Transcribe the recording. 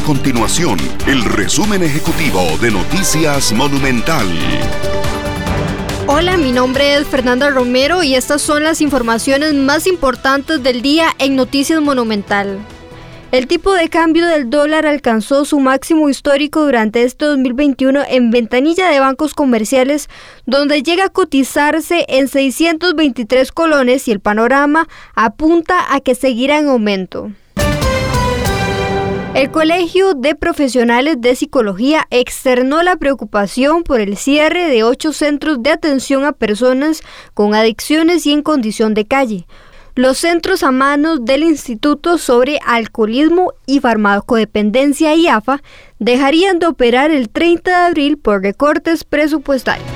continuación el resumen ejecutivo de Noticias Monumental. Hola, mi nombre es Fernanda Romero y estas son las informaciones más importantes del día en Noticias Monumental. El tipo de cambio del dólar alcanzó su máximo histórico durante este 2021 en ventanilla de bancos comerciales, donde llega a cotizarse en 623 colones y el panorama apunta a que seguirá en aumento. El Colegio de Profesionales de Psicología externó la preocupación por el cierre de ocho centros de atención a personas con adicciones y en condición de calle. Los centros a manos del Instituto sobre Alcoholismo y Farmacodependencia IAFA dejarían de operar el 30 de abril por recortes presupuestarios.